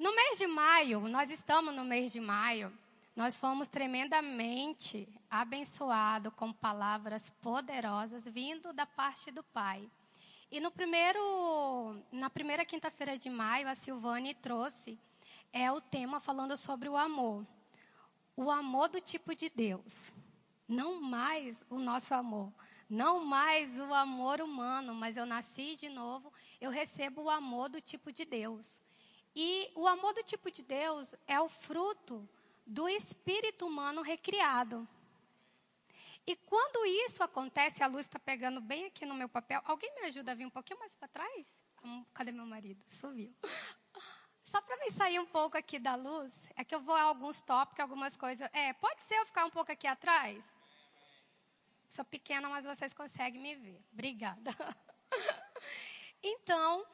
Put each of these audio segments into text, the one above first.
No mês de maio, nós estamos no mês de maio, nós fomos tremendamente abençoados com palavras poderosas vindo da parte do Pai. E no primeiro, na primeira quinta-feira de maio, a Silvane trouxe é o tema falando sobre o amor. O amor do tipo de Deus. Não mais o nosso amor. Não mais o amor humano, mas eu nasci de novo, eu recebo o amor do tipo de Deus. E o amor do tipo de Deus é o fruto do espírito humano recriado. E quando isso acontece, a luz está pegando bem aqui no meu papel. Alguém me ajuda a vir um pouquinho mais para trás? Hum, cadê meu marido? Subiu. Só para me sair um pouco aqui da luz, é que eu vou a alguns tópicos, algumas coisas. É, pode ser eu ficar um pouco aqui atrás? Sou pequena, mas vocês conseguem me ver. Obrigada. Então,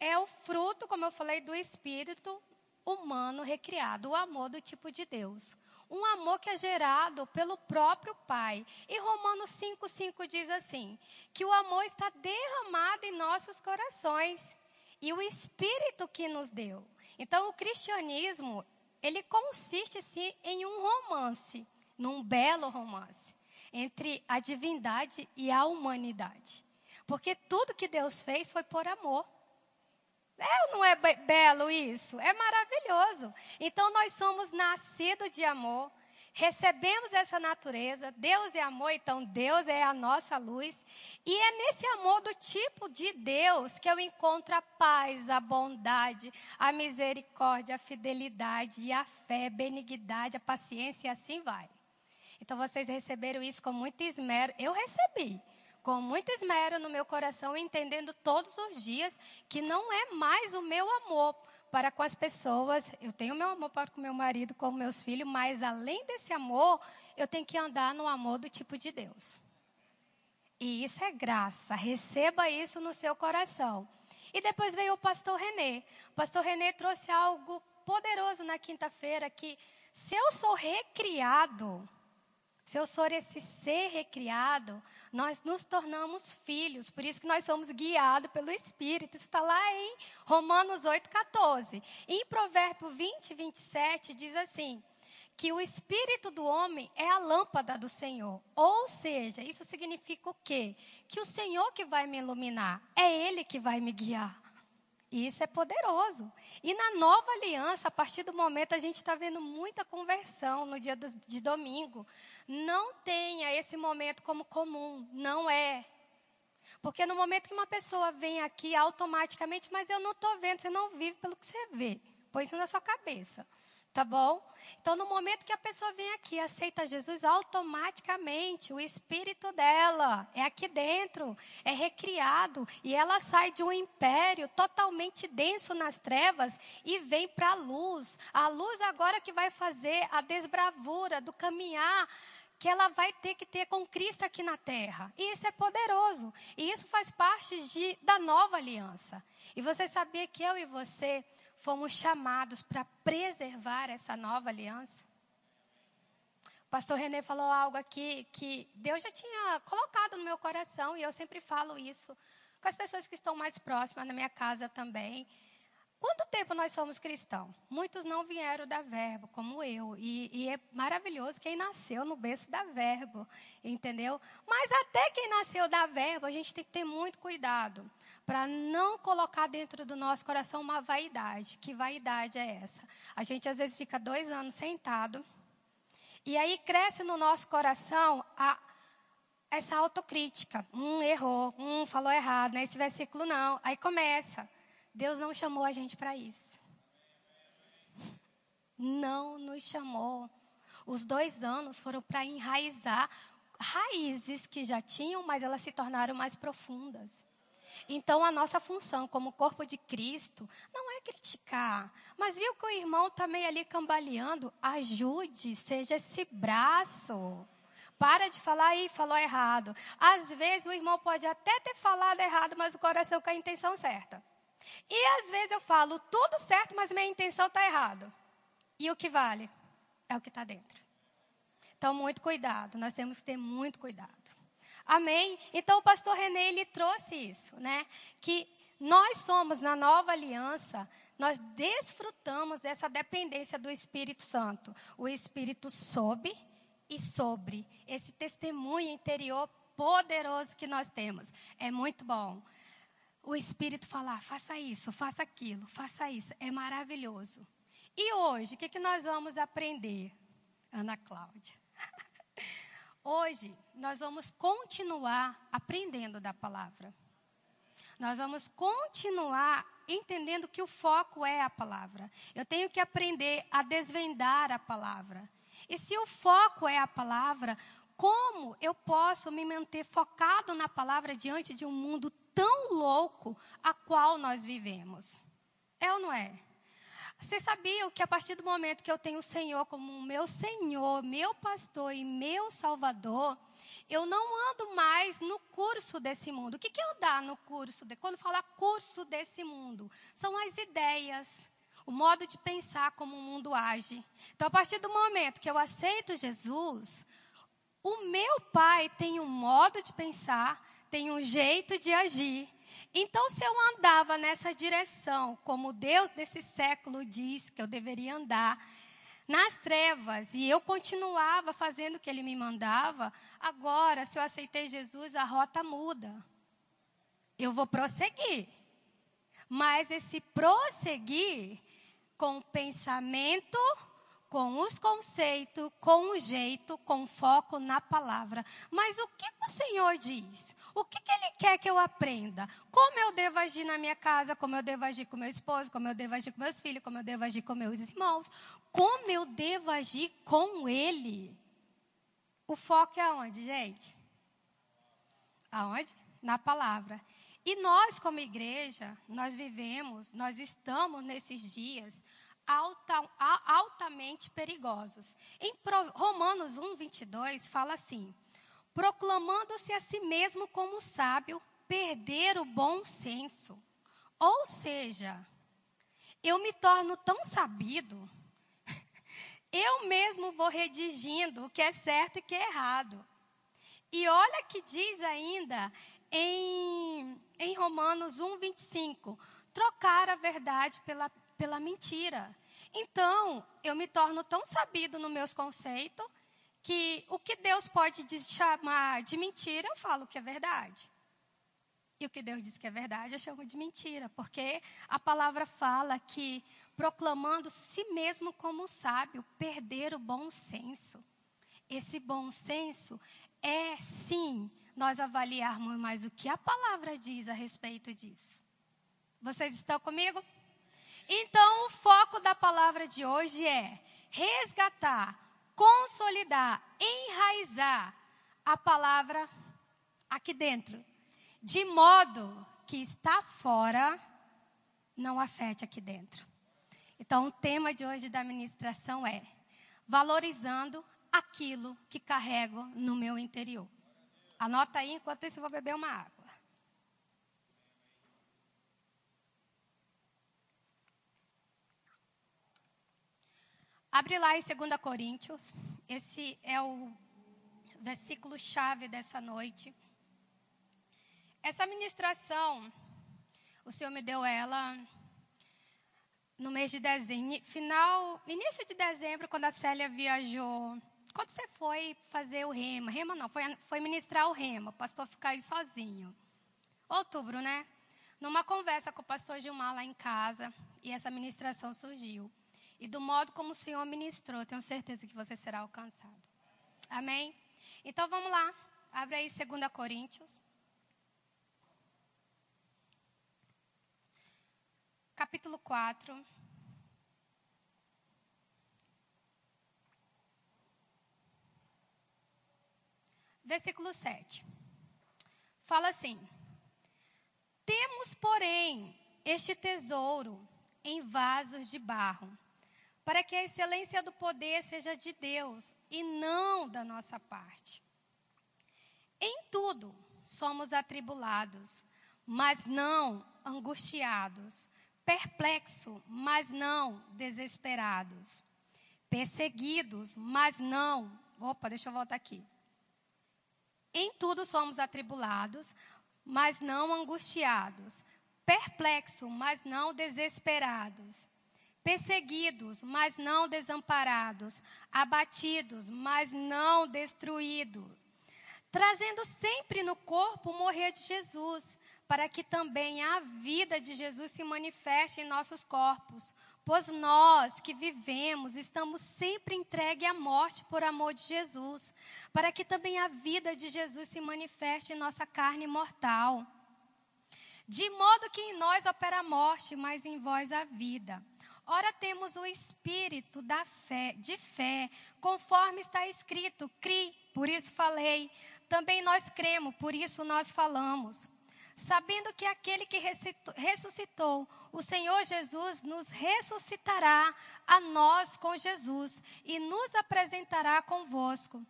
é o fruto, como eu falei, do espírito humano recriado, o amor do tipo de Deus. Um amor que é gerado pelo próprio Pai. E Romanos 5,5 diz assim: que o amor está derramado em nossos corações. E o Espírito que nos deu. Então, o cristianismo, ele consiste sim em um romance, num belo romance, entre a divindade e a humanidade. Porque tudo que Deus fez foi por amor. É não é belo isso? É maravilhoso. Então nós somos nascidos de amor, recebemos essa natureza, Deus é amor, então Deus é a nossa luz. E é nesse amor do tipo de Deus que eu encontro a paz, a bondade, a misericórdia, a fidelidade, a fé, a benignidade, a paciência e assim vai. Então vocês receberam isso com muito esmero. Eu recebi com muito esmero no meu coração, entendendo todos os dias que não é mais o meu amor para com as pessoas. Eu tenho meu amor para com meu marido, com meus filhos, mas além desse amor, eu tenho que andar no amor do tipo de Deus. E isso é graça. Receba isso no seu coração. E depois veio o pastor Renê. O pastor Renê trouxe algo poderoso na quinta-feira que se eu sou recriado, se eu sou esse ser recriado, nós nos tornamos filhos. Por isso que nós somos guiados pelo Espírito. Isso está lá em Romanos 8,14. Em Provérbio 20, 27, diz assim: que o Espírito do homem é a lâmpada do Senhor. Ou seja, isso significa o quê? Que o Senhor que vai me iluminar, é Ele que vai me guiar. Isso é poderoso. E na nova aliança, a partir do momento, a gente está vendo muita conversão no dia do, de domingo. Não tenha esse momento como comum. Não é. Porque no momento que uma pessoa vem aqui automaticamente, mas eu não estou vendo, você não vive pelo que você vê. Põe isso na sua cabeça. Tá bom? Então, no momento que a pessoa vem aqui, aceita Jesus, automaticamente o espírito dela é aqui dentro, é recriado e ela sai de um império totalmente denso nas trevas e vem para a luz. A luz agora que vai fazer a desbravura do caminhar que ela vai ter que ter com Cristo aqui na terra. E isso é poderoso. E isso faz parte de, da nova aliança. E você sabia que eu e você fomos chamados para preservar essa nova aliança. O pastor René falou algo aqui que Deus já tinha colocado no meu coração e eu sempre falo isso com as pessoas que estão mais próximas na minha casa também. Quanto tempo nós somos cristãos? Muitos não vieram da Verbo, como eu. E, e, é maravilhoso quem nasceu no berço da Verbo, entendeu? Mas até quem nasceu da Verbo, a gente tem que ter muito cuidado para não colocar dentro do nosso coração uma vaidade. Que vaidade é essa? A gente às vezes fica dois anos sentado e aí cresce no nosso coração a, essa autocrítica. Um errou, um falou errado, né? versículo não. Aí começa. Deus não chamou a gente para isso. Não nos chamou. Os dois anos foram para enraizar raízes que já tinham, mas elas se tornaram mais profundas. Então, a nossa função como corpo de Cristo não é criticar, mas viu que o irmão está meio ali cambaleando? Ajude, seja esse braço. Para de falar aí, falou errado. Às vezes o irmão pode até ter falado errado, mas o coração com a intenção certa. E às vezes eu falo tudo certo, mas minha intenção está errada. E o que vale? É o que está dentro. Então, muito cuidado, nós temos que ter muito cuidado. Amém? Então o pastor René ele trouxe isso, né? Que nós somos na nova aliança nós desfrutamos dessa dependência do Espírito Santo. O Espírito sobe e sobre esse testemunho interior poderoso que nós temos. É muito bom. O Espírito falar, faça isso, faça aquilo, faça isso. É maravilhoso. E hoje, o que, que nós vamos aprender? Ana Cláudia. Hoje, nós vamos continuar aprendendo da palavra. Nós vamos continuar entendendo que o foco é a palavra. Eu tenho que aprender a desvendar a palavra. E se o foco é a palavra, como eu posso me manter focado na palavra diante de um mundo tão louco a qual nós vivemos? É ou não é? Você sabia que a partir do momento que eu tenho o Senhor como meu Senhor, meu pastor e meu Salvador, eu não ando mais no curso desse mundo. O que, que é andar no curso? De, quando fala curso desse mundo, são as ideias, o modo de pensar como o mundo age. Então, a partir do momento que eu aceito Jesus, o meu pai tem um modo de pensar, tem um jeito de agir. Então, se eu andava nessa direção, como Deus desse século diz que eu deveria andar, nas trevas, e eu continuava fazendo o que ele me mandava, agora, se eu aceitei Jesus, a rota muda. Eu vou prosseguir. Mas esse prosseguir com pensamento com os conceitos, com o jeito, com foco na palavra. Mas o que o Senhor diz? O que, que Ele quer que eu aprenda? Como eu devo agir na minha casa? Como eu devo agir com meu esposo? Como eu devo agir com meus filhos? Como eu devo agir com meus irmãos? Como eu devo agir com Ele? O foco é aonde, gente? Aonde? Na palavra. E nós, como igreja, nós vivemos, nós estamos nesses dias alta, altamente perigosos. Em Romanos 1, 22, fala assim: proclamando-se a si mesmo como sábio, perder o bom senso. Ou seja, eu me torno tão sabido, eu mesmo vou redigindo o que é certo e o que é errado. E olha que diz ainda em, em Romanos 1, 25: trocar a verdade pela pela mentira. Então, eu me torno tão sabido nos meus conceitos que o que Deus pode chamar de mentira, eu falo que é verdade. E o que Deus diz que é verdade, eu chamo de mentira, porque a palavra fala que proclamando si mesmo como sábio, perder o bom senso. Esse bom senso é sim nós avaliarmos mais o que a palavra diz a respeito disso. Vocês estão comigo? Então, o foco da palavra de hoje é resgatar, consolidar, enraizar a palavra aqui dentro, de modo que está fora não afete aqui dentro. Então, o tema de hoje da ministração é valorizando aquilo que carrego no meu interior. Anota aí, enquanto isso eu vou beber uma água. Abre lá em 2 Coríntios. Esse é o versículo chave dessa noite. Essa ministração, o Senhor me deu ela no mês de dezembro, final, início de dezembro, quando a Célia viajou. Quando você foi fazer o rema? Rema não, foi, foi ministrar o rema. O pastor ficar aí sozinho. Outubro, né? Numa conversa com o pastor Gilmar lá em casa, e essa ministração surgiu. E do modo como o Senhor ministrou, tenho certeza que você será alcançado. Amém? Então vamos lá. Abre aí 2 Coríntios. Capítulo 4. Versículo 7. Fala assim: Temos, porém, este tesouro em vasos de barro para que a excelência do poder seja de Deus e não da nossa parte. Em tudo somos atribulados, mas não angustiados, perplexos, mas não desesperados, perseguidos, mas não. Opa, deixa eu voltar aqui. Em tudo somos atribulados, mas não angustiados, perplexos, mas não desesperados, perseguidos, mas não desamparados, abatidos, mas não destruídos, trazendo sempre no corpo o morrer de Jesus, para que também a vida de Jesus se manifeste em nossos corpos. Pois nós que vivemos estamos sempre entregues à morte por amor de Jesus, para que também a vida de Jesus se manifeste em nossa carne mortal. De modo que em nós opera a morte, mas em vós a vida. Ora temos o espírito da fé, de fé, conforme está escrito: cri, por isso falei. Também nós cremos, por isso nós falamos. Sabendo que aquele que ressuscitou, o Senhor Jesus, nos ressuscitará a nós com Jesus e nos apresentará convosco.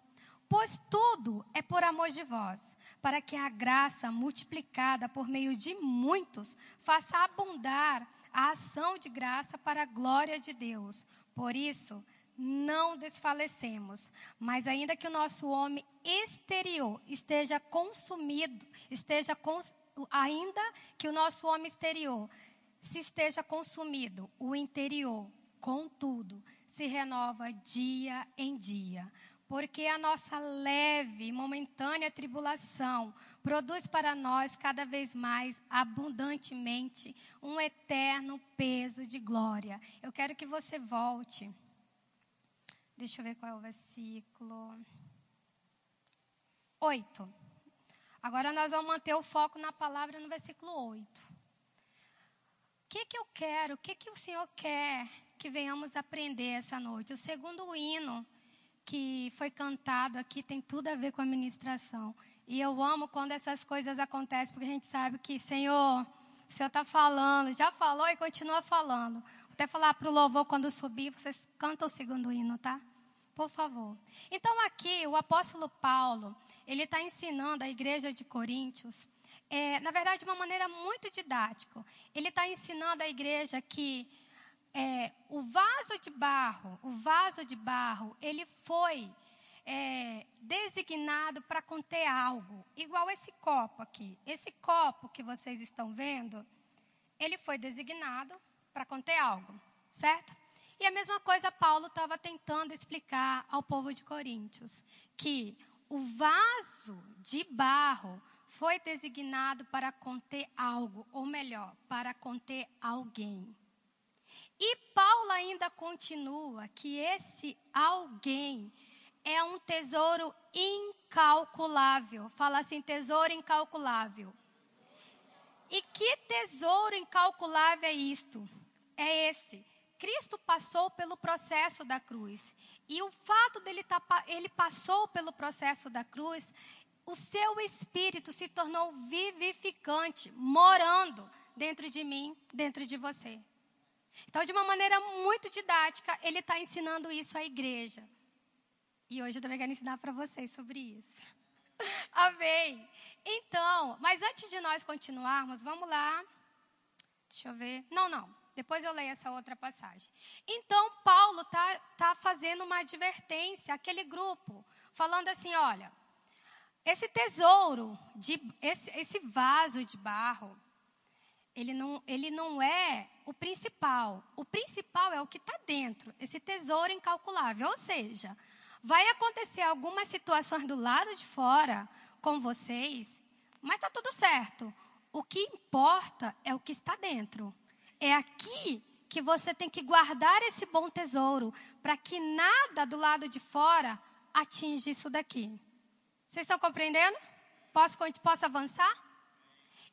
Pois tudo é por amor de vós, para que a graça multiplicada por meio de muitos faça abundar a ação de graça para a glória de Deus. Por isso, não desfalecemos, mas ainda que o nosso homem exterior esteja consumido, esteja cons, ainda que o nosso homem exterior se esteja consumido, o interior, contudo, se renova dia em dia, porque a nossa leve momentânea tribulação produz para nós cada vez mais abundantemente um eterno peso de glória. Eu quero que você volte. Deixa eu ver qual é o versículo. Oito. Agora nós vamos manter o foco na palavra no versículo 8. O que, que eu quero, o que, que o Senhor quer que venhamos aprender essa noite? O segundo hino que foi cantado aqui tem tudo a ver com a ministração. E eu amo quando essas coisas acontecem, porque a gente sabe que, Senhor, o Senhor está falando, já falou e continua falando. Vou até falar para o louvor quando subir, vocês cantam o segundo hino, tá? Por favor. Então, aqui, o apóstolo Paulo, ele está ensinando a igreja de Coríntios, é, na verdade, de uma maneira muito didática. Ele está ensinando a igreja que é, o vaso de barro, o vaso de barro, ele foi é, designado para conter algo, igual esse copo aqui. Esse copo que vocês estão vendo, ele foi designado para conter algo, certo? E a mesma coisa Paulo estava tentando explicar ao povo de Coríntios, que o vaso de barro foi designado para conter algo, ou melhor, para conter alguém. E Paulo ainda continua que esse alguém é um tesouro incalculável. Fala assim: tesouro incalculável. E que tesouro incalculável é isto? É esse. Cristo passou pelo processo da cruz. E o fato dele tá, ele passou pelo processo da cruz, o seu espírito se tornou vivificante, morando dentro de mim, dentro de você. Então, de uma maneira muito didática, ele está ensinando isso à igreja. E hoje eu também quero ensinar para vocês sobre isso. Amém. Então, mas antes de nós continuarmos, vamos lá. Deixa eu ver. Não, não. Depois eu leio essa outra passagem. Então, Paulo está tá fazendo uma advertência àquele grupo, falando assim: olha, esse tesouro, de, esse, esse vaso de barro, ele não, ele não é o principal. O principal é o que está dentro, esse tesouro incalculável. Ou seja, Vai acontecer algumas situações do lado de fora com vocês, mas está tudo certo. O que importa é o que está dentro. É aqui que você tem que guardar esse bom tesouro, para que nada do lado de fora atinja isso daqui. Vocês estão compreendendo? Posso, posso avançar?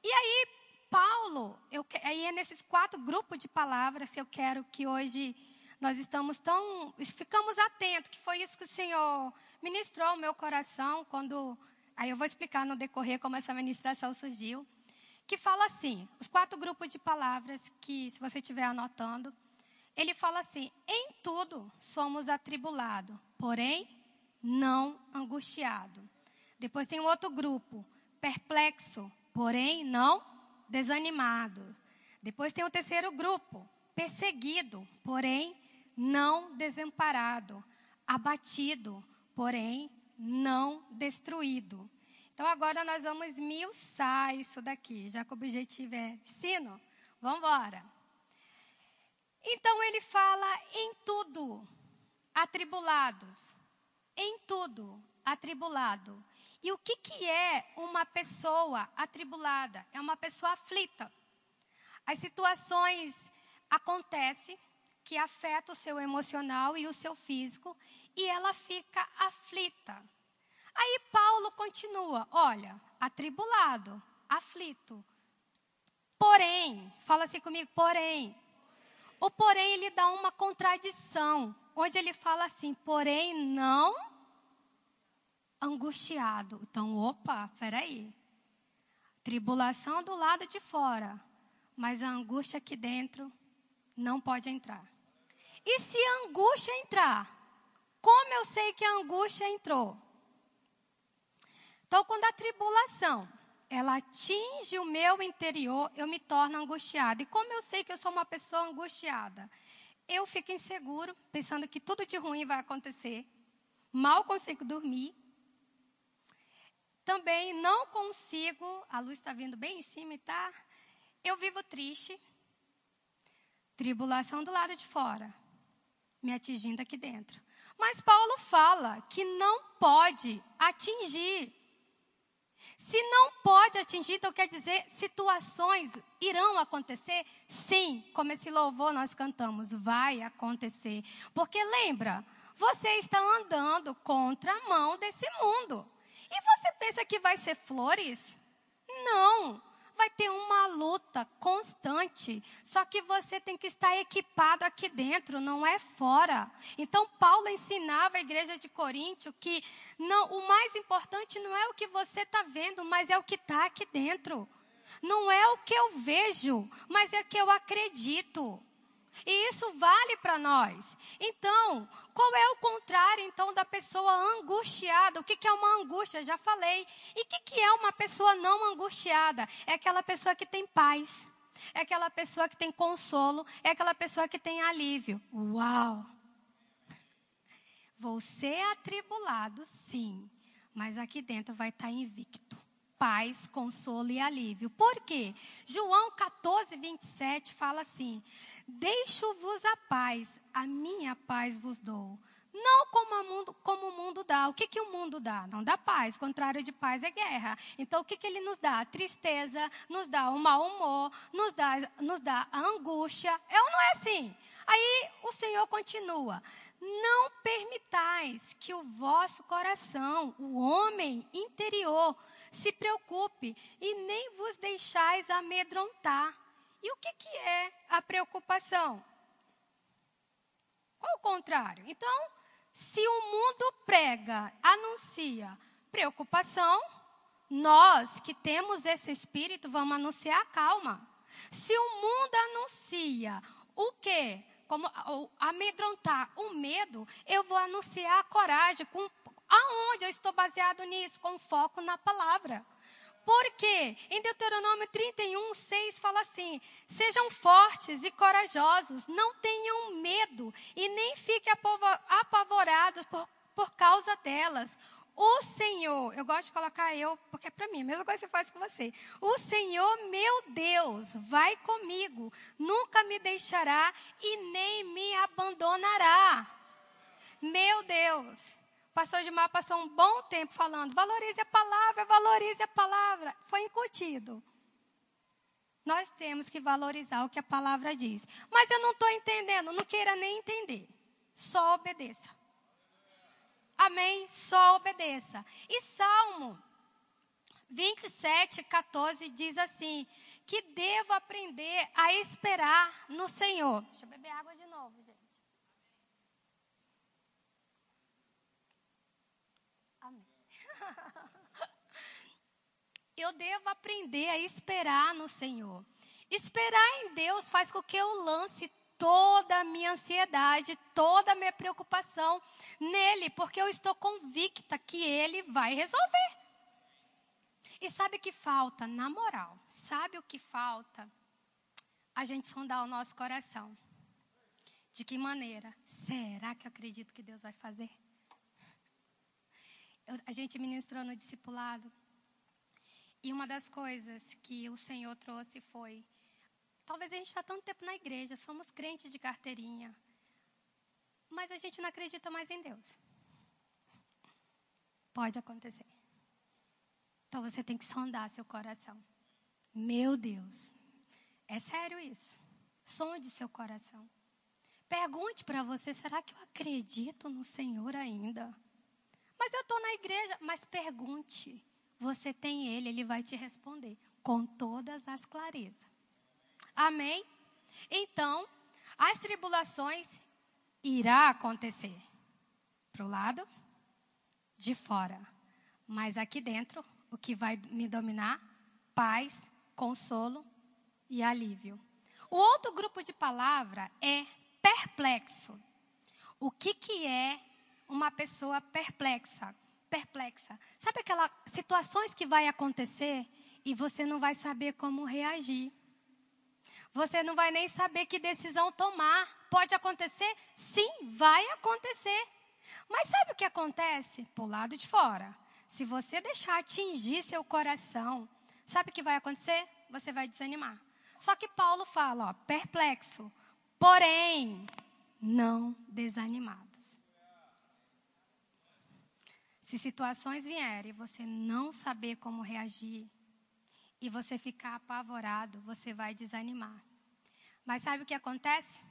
E aí, Paulo, eu, aí é nesses quatro grupos de palavras que eu quero que hoje nós estamos tão. Ficamos atentos, que foi isso que o Senhor ministrou ao meu coração quando. Aí eu vou explicar no decorrer como essa ministração surgiu. Que fala assim: os quatro grupos de palavras que, se você estiver anotando, ele fala assim: em tudo somos atribulados, porém não angustiado. Depois tem um outro grupo, perplexo, porém não desanimado. Depois tem o terceiro grupo, perseguido, porém não desamparado, abatido, porém não destruído. Então agora nós vamos esmiuçar isso daqui, já que o objetivo é ensino. Vamos embora. Então ele fala em tudo, atribulados. Em tudo, atribulado. E o que, que é uma pessoa atribulada? É uma pessoa aflita. As situações acontecem que afetam o seu emocional e o seu físico e ela fica aflita. Aí Paulo continua: olha, atribulado, aflito. Porém, fala assim comigo, porém. O porém ele dá uma contradição, onde ele fala assim, porém não angustiado. Então, opa, peraí. Tribulação do lado de fora, mas a angústia aqui dentro não pode entrar. E se a angústia entrar, como eu sei que a angústia entrou? Então, quando a tribulação ela atinge o meu interior, eu me torno angustiada. E como eu sei que eu sou uma pessoa angustiada? Eu fico inseguro, pensando que tudo de ruim vai acontecer. Mal consigo dormir. Também não consigo, a luz está vindo bem em cima tá. Eu vivo triste. Tribulação do lado de fora, me atingindo aqui dentro. Mas Paulo fala que não pode atingir se não pode atingir, então quer dizer, situações irão acontecer? Sim, como esse louvor nós cantamos, vai acontecer. Porque lembra, você está andando contra a mão desse mundo. E você pensa que vai ser flores? Não vai ter uma luta constante. Só que você tem que estar equipado aqui dentro, não é fora. Então Paulo ensinava a igreja de Coríntio que não, o mais importante não é o que você está vendo, mas é o que está aqui dentro. Não é o que eu vejo, mas é o que eu acredito. E isso vale para nós. Então, qual é o contrário, então, da pessoa angustiada? O que, que é uma angústia? Já falei. E o que, que é uma pessoa não angustiada? É aquela pessoa que tem paz. É aquela pessoa que tem consolo. É aquela pessoa que tem alívio. Uau! Vou ser atribulado, sim. Mas aqui dentro vai estar invicto paz, consolo e alívio. Por quê? João 14, 27 fala assim: Deixo-vos a paz, a minha paz vos dou. Não como, mundo, como o mundo dá. O que, que o mundo dá? Não dá paz. Contrário de paz é guerra. Então, o que, que ele nos dá? Tristeza, nos dá o mau humor, nos dá, nos dá a angústia. É ou não é assim? Aí o Senhor continua. Não permitais que o vosso coração, o homem interior, se preocupe e nem vos deixais amedrontar e o que, que é a preocupação? Qual o contrário? Então, se o mundo prega, anuncia preocupação, nós que temos esse espírito vamos anunciar calma. Se o mundo anuncia o quê? Como amedrontar o medo, eu vou anunciar a coragem. Com, aonde eu estou baseado nisso? Com foco na palavra. Porque em Deuteronômio 31, 6 fala assim: Sejam fortes e corajosos, não tenham medo e nem fiquem apavorados por, por causa delas. O Senhor, eu gosto de colocar eu, porque é para mim, a mesma coisa que você faz com você. O Senhor, meu Deus, vai comigo, nunca me deixará e nem me abandonará. Meu Deus pastor Gilmar passou um bom tempo falando, valorize a palavra, valorize a palavra. Foi incutido. Nós temos que valorizar o que a palavra diz. Mas eu não estou entendendo, não queira nem entender. Só obedeça. Amém? Só obedeça. E Salmo 27, 14 diz assim: que devo aprender a esperar no Senhor. Deixa eu beber água de novo, gente. Eu devo aprender a esperar no Senhor. Esperar em Deus faz com que eu lance toda a minha ansiedade, toda a minha preocupação nele, porque eu estou convicta que ele vai resolver. E sabe o que falta? Na moral, sabe o que falta? A gente sondar o nosso coração. De que maneira? Será que eu acredito que Deus vai fazer? Eu, a gente ministrou no discipulado E uma das coisas que o Senhor trouxe foi: talvez a gente está tanto tempo na igreja, somos crentes de carteirinha, mas a gente não acredita mais em Deus. Pode acontecer. Então você tem que sondar seu coração. Meu Deus, é sério isso. Sonde seu coração. Pergunte para você: será que eu acredito no Senhor ainda? Mas eu estou na igreja. Mas pergunte. Você tem Ele, Ele vai te responder com todas as clarezas. Amém? Então, as tribulações irá acontecer. Para o lado de fora. Mas aqui dentro, o que vai me dominar? Paz, consolo e alívio. O outro grupo de palavra é perplexo. O que, que é uma pessoa perplexa? Perplexa. Sabe aquelas situações que vai acontecer e você não vai saber como reagir? Você não vai nem saber que decisão tomar. Pode acontecer? Sim, vai acontecer. Mas sabe o que acontece? Por lado de fora. Se você deixar atingir seu coração, sabe o que vai acontecer? Você vai desanimar. Só que Paulo fala, ó, perplexo, porém não desanimados. Se situações vierem e você não saber como reagir, e você ficar apavorado, você vai desanimar. Mas sabe o que acontece?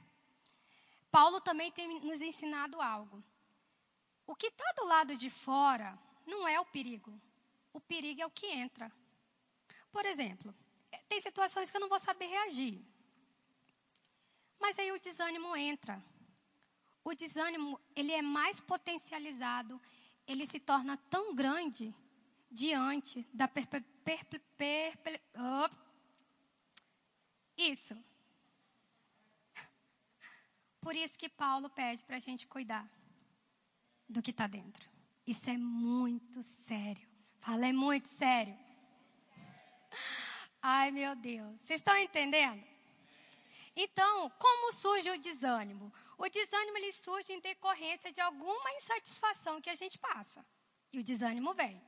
Paulo também tem nos ensinado algo. O que está do lado de fora não é o perigo. O perigo é o que entra. Por exemplo, eh, tem situações que eu não vou saber reagir. Mas aí o desânimo entra. O desânimo, ele é mais potencializado, ele se torna tão grande diante da perpe, oh. Isso. Por isso que Paulo pede para a gente cuidar do que está dentro. Isso é muito sério. Fala, é muito sério. Ai, meu Deus. Vocês estão entendendo? Então, como surge o desânimo? O desânimo ele surge em decorrência de alguma insatisfação que a gente passa. E o desânimo vem.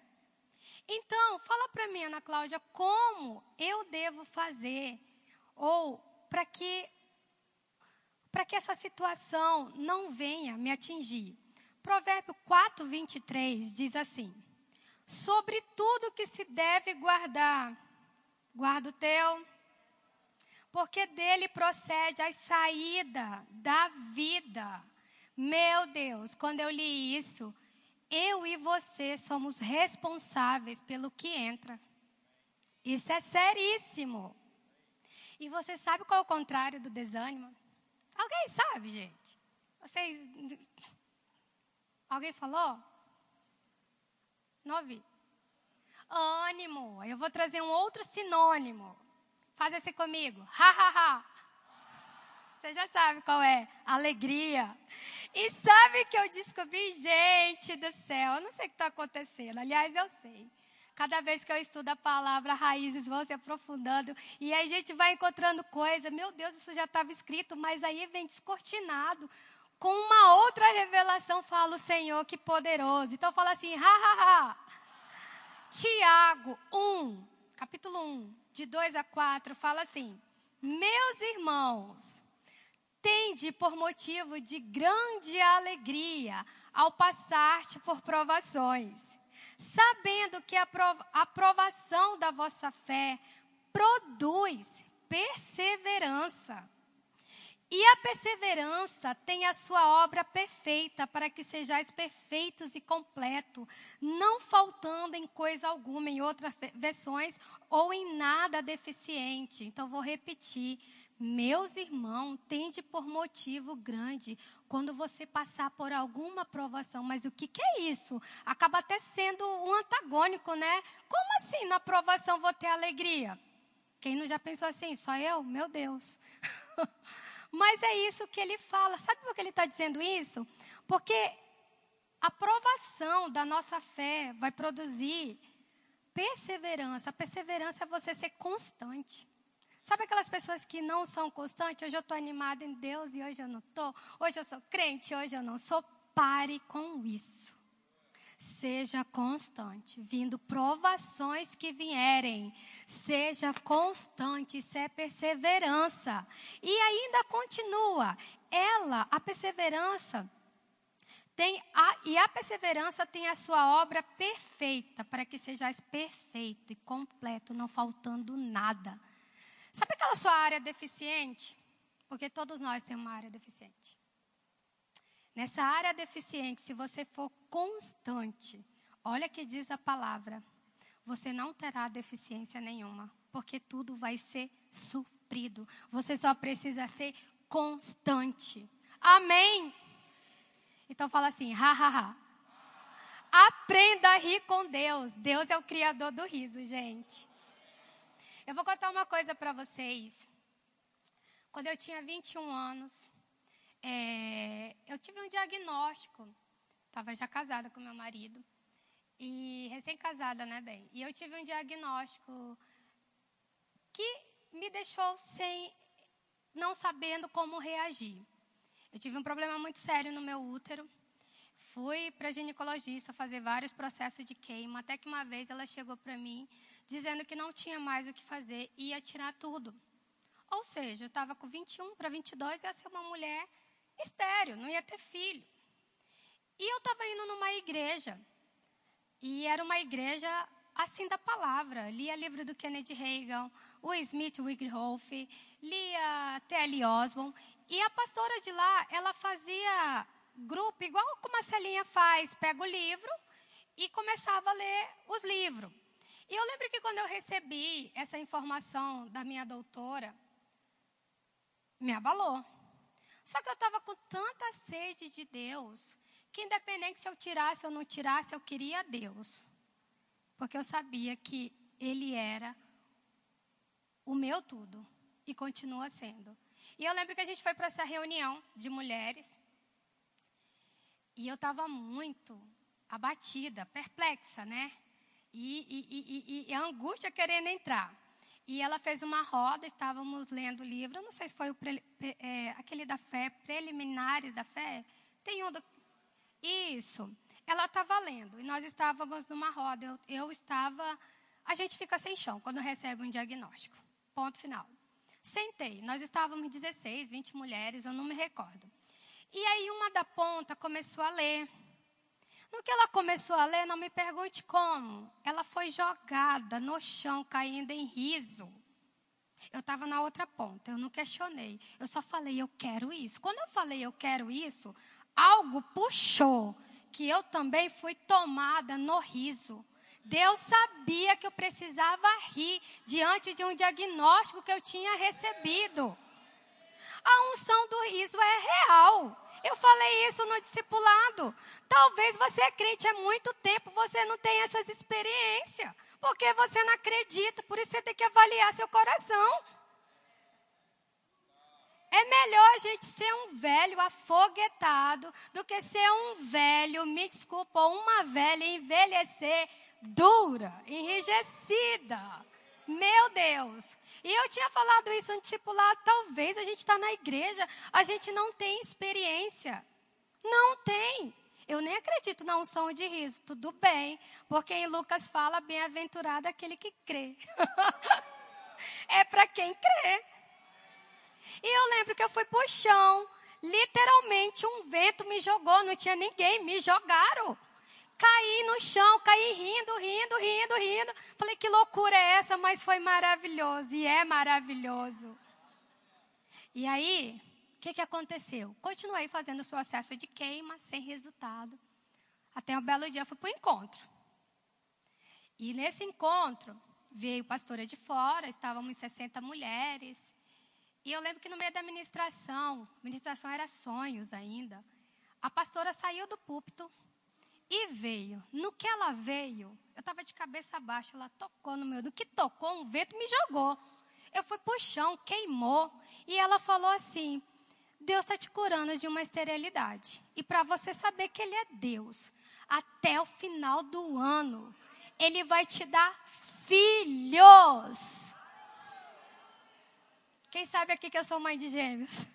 Então, fala para mim, Ana Cláudia, como eu devo fazer ou para que para que essa situação não venha me atingir. Provérbio 4, 23 diz assim: Sobre tudo que se deve guardar, guarda o teu, porque dele procede a saída da vida. Meu Deus, quando eu li isso, eu e você somos responsáveis pelo que entra. Isso é seríssimo. E você sabe qual é o contrário do desânimo? Alguém sabe, gente? Vocês. Alguém falou? Não ouvi. Ânimo. Eu vou trazer um outro sinônimo. Faz esse comigo. Ha, ha, ha. Você já sabe qual é? Alegria. E sabe que eu descobri? Gente do céu, eu não sei o que está acontecendo. Aliás, eu sei. Cada vez que eu estudo a palavra, raízes vão se aprofundando. E aí a gente vai encontrando coisa. Meu Deus, isso já estava escrito, mas aí vem descortinado. Com uma outra revelação, fala o Senhor, que poderoso. Então fala assim, ha, ha, ha. Tiago 1, capítulo 1, de 2 a 4, fala assim: Meus irmãos, tende por motivo de grande alegria ao passar-te por provações sabendo que a aprovação da vossa fé produz perseverança. E a perseverança tem a sua obra perfeita, para que sejais perfeitos e completos, não faltando em coisa alguma, em outras versões, ou em nada deficiente. Então, vou repetir. Meus irmãos, tende por motivo grande quando você passar por alguma provação. Mas o que, que é isso? Acaba até sendo um antagônico, né? Como assim na provação vou ter alegria? Quem não já pensou assim? Só eu? Meu Deus. Mas é isso que ele fala. Sabe por que ele está dizendo isso? Porque a provação da nossa fé vai produzir perseverança. A perseverança é você ser constante. Sabe aquelas pessoas que não são constantes? Hoje eu estou animada em Deus e hoje eu não estou. Hoje eu sou crente, hoje eu não sou. Pare com isso. Seja constante, vindo provações que vierem. Seja constante, isso é perseverança. E ainda continua. Ela, a perseverança, tem a, e a perseverança tem a sua obra perfeita, para que sejais perfeito e completo, não faltando nada. Sabe aquela sua área deficiente? Porque todos nós temos uma área deficiente. Nessa área deficiente, se você for constante, olha que diz a palavra, você não terá deficiência nenhuma, porque tudo vai ser suprido. Você só precisa ser constante. Amém? Então fala assim, ha, ha, ha. Aprenda a rir com Deus. Deus é o criador do riso, gente. Eu vou contar uma coisa para vocês. Quando eu tinha 21 anos, é, eu tive um diagnóstico. Estava já casada com meu marido. E recém-casada, né, bem? E eu tive um diagnóstico que me deixou sem, não sabendo como reagir. Eu tive um problema muito sério no meu útero. Fui para ginecologista fazer vários processos de queima, até que uma vez ela chegou para mim dizendo que não tinha mais o que fazer e ia tirar tudo. Ou seja, eu estava com 21 para 22 e ia ser uma mulher estéreo, não ia ter filho. E eu estava indo numa igreja. E era uma igreja assim da palavra. Lia livro do Kennedy Reagan, o Smith Wigglesworth, lia T.L. Osborne. E a pastora de lá, ela fazia grupo, igual como a Celinha faz, pega o livro e começava a ler os livros. E eu lembro que quando eu recebi essa informação da minha doutora, me abalou. Só que eu estava com tanta sede de Deus, que independente se eu tirasse ou não tirasse, eu queria Deus. Porque eu sabia que Ele era o meu tudo e continua sendo. E eu lembro que a gente foi para essa reunião de mulheres. E eu estava muito abatida, perplexa, né? E, e, e, e, a angústia querendo entrar. E ela fez uma roda, estávamos lendo o livro, não sei se foi o pre, é, aquele da fé, preliminares da fé. Tem um do, Isso. Ela estava lendo e nós estávamos numa roda. Eu, eu estava. A gente fica sem chão quando recebe um diagnóstico. Ponto final. Sentei. Nós estávamos 16, 20 mulheres, eu não me recordo. E aí uma da ponta começou a ler. No que ela começou a ler, não me pergunte como. Ela foi jogada no chão, caindo em riso. Eu estava na outra ponta, eu não questionei. Eu só falei, eu quero isso. Quando eu falei, eu quero isso, algo puxou que eu também fui tomada no riso. Deus sabia que eu precisava rir diante de um diagnóstico que eu tinha recebido. A unção do riso é real. Eu falei isso no discipulado. Talvez você é crente há muito tempo, você não tem essas experiências. Porque você não acredita, por isso você tem que avaliar seu coração. É melhor a gente ser um velho afoguetado do que ser um velho, me desculpa, uma velha envelhecer dura, enrijecida. Meu Deus. E eu tinha falado isso no discipulado. Talvez a gente está na igreja, a gente não tem experiência. Não tem. Eu nem acredito na unção de riso. Tudo bem. Porque em Lucas fala, bem-aventurado aquele que crê. é para quem crê. E eu lembro que eu fui pro chão. Literalmente um vento me jogou. Não tinha ninguém. Me jogaram. Caí no chão, caí rindo, rindo, rindo, rindo. Falei, que loucura é essa? Mas foi maravilhoso. E é maravilhoso. E aí, o que, que aconteceu? Continuei fazendo o processo de queima, sem resultado. Até um belo dia fui para o encontro. E nesse encontro, veio pastora de fora, estávamos 60 mulheres. E eu lembro que no meio da ministração, ministração era sonhos ainda, a pastora saiu do púlpito e veio. No que ela veio, eu estava de cabeça baixa, ela tocou no meu. Do que tocou, um vento me jogou. Eu fui para o chão, queimou. E ela falou assim: Deus está te curando de uma esterilidade. E para você saber que Ele é Deus, até o final do ano, Ele vai te dar filhos. Quem sabe aqui que eu sou mãe de gêmeos?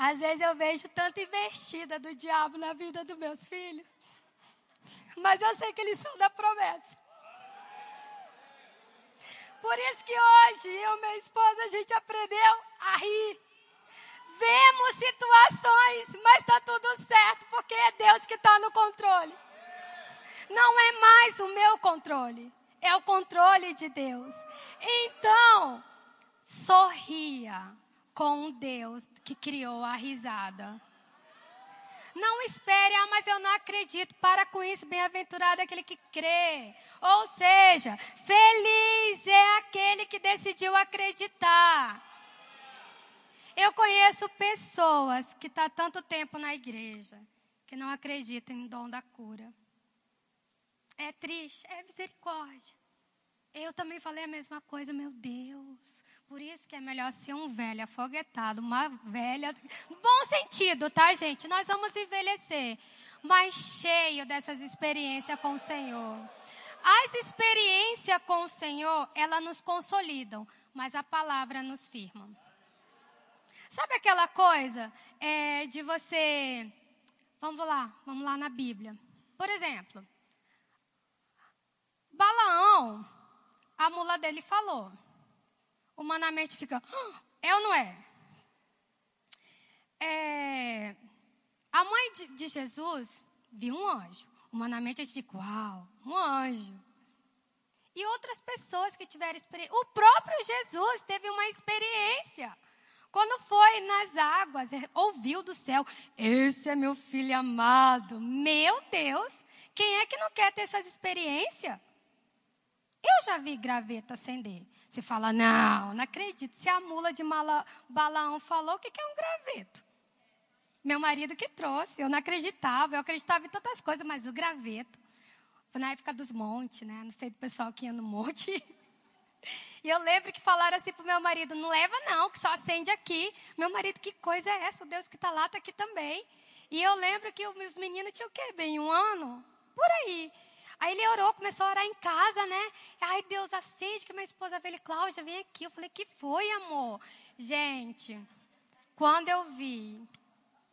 Às vezes eu vejo tanta investida do diabo na vida dos meus filhos. Mas eu sei que eles são da promessa. Por isso que hoje eu e minha esposa a gente aprendeu a rir. Vemos situações, mas está tudo certo, porque é Deus que está no controle. Não é mais o meu controle, é o controle de Deus. Então, sorria com o Deus que criou a risada. Não espere, ah, mas eu não acredito. Para com isso, bem-aventurado é aquele que crê. Ou seja, feliz é aquele que decidiu acreditar. Eu conheço pessoas que estão tá tanto tempo na igreja que não acreditam em dom da cura. É triste, é misericórdia. Eu também falei a mesma coisa, meu Deus. Por isso que é melhor ser um velho afoguetado, uma velha. Bom sentido, tá, gente? Nós vamos envelhecer, mas cheio dessas experiências com o Senhor. As experiências com o Senhor, elas nos consolidam, mas a palavra nos firma. Sabe aquela coisa é, de você. Vamos lá, vamos lá na Bíblia. Por exemplo, Balaão, a mula dele falou humanamente fica, ah, é ou não é? é a mãe de, Jesus viu um anjo. Humanamente a gente fica, uau, um anjo. E outras pessoas que tiveram experiência. O próprio Jesus teve uma experiência. Quando foi nas águas, é, ouviu do céu: Esse é meu filho amado. Meu Deus, quem é que não quer ter essas experiências? Eu já vi graveta acender. Você fala, não, não acredito. Se a mula de Mala, Balaão falou, o que, é um graveto? Meu marido que trouxe. Eu não acreditava. Eu acreditava em tantas coisas, mas o graveto. Foi na época dos montes, né? Não sei do pessoal que ia no monte. E eu lembro que falaram assim pro meu marido: não leva não, que só acende aqui. Meu marido, que coisa é essa? O Deus que está lá está aqui também. E eu lembro que os meninos tinham o quê? Bem, um ano? Por aí. Aí ele orou, começou a orar em casa, né? Ai, Deus, acende que minha esposa veio. Cláudia, vem aqui. Eu falei, que foi, amor? Gente, quando eu vi,